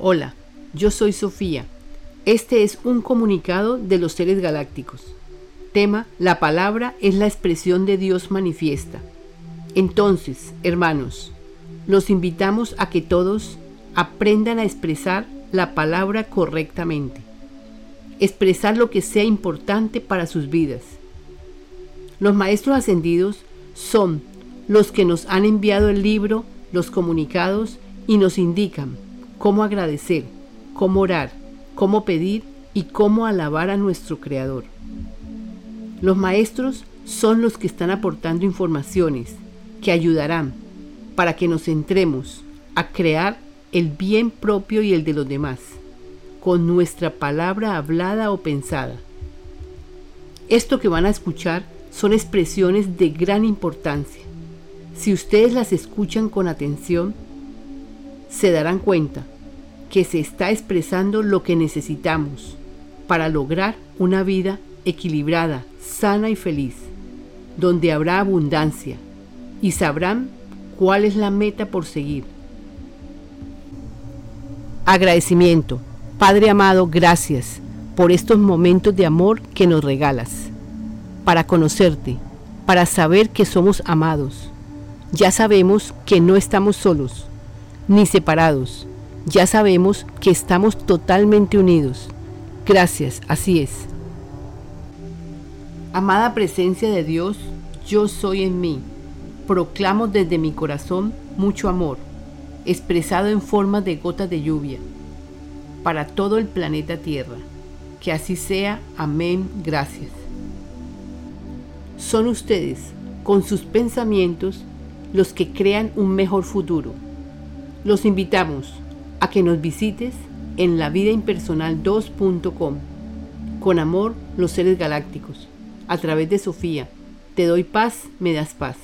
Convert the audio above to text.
Hola, yo soy Sofía. Este es un comunicado de los seres galácticos. Tema, la palabra es la expresión de Dios manifiesta. Entonces, hermanos, los invitamos a que todos aprendan a expresar la palabra correctamente. Expresar lo que sea importante para sus vidas. Los maestros ascendidos son los que nos han enviado el libro, los comunicados y nos indican cómo agradecer, cómo orar, cómo pedir y cómo alabar a nuestro Creador. Los maestros son los que están aportando informaciones que ayudarán para que nos centremos a crear el bien propio y el de los demás, con nuestra palabra hablada o pensada. Esto que van a escuchar son expresiones de gran importancia. Si ustedes las escuchan con atención, se darán cuenta que se está expresando lo que necesitamos para lograr una vida equilibrada, sana y feliz, donde habrá abundancia y sabrán cuál es la meta por seguir. Agradecimiento. Padre amado, gracias por estos momentos de amor que nos regalas, para conocerte, para saber que somos amados. Ya sabemos que no estamos solos, ni separados. Ya sabemos que estamos totalmente unidos. Gracias, así es. Amada presencia de Dios, yo soy en mí. Proclamo desde mi corazón mucho amor, expresado en forma de gotas de lluvia, para todo el planeta Tierra. Que así sea. Amén. Gracias. Son ustedes, con sus pensamientos, los que crean un mejor futuro. Los invitamos a que nos visites en lavidaimpersonal2.com. Con amor, los seres galácticos. A través de Sofía. Te doy paz, me das paz.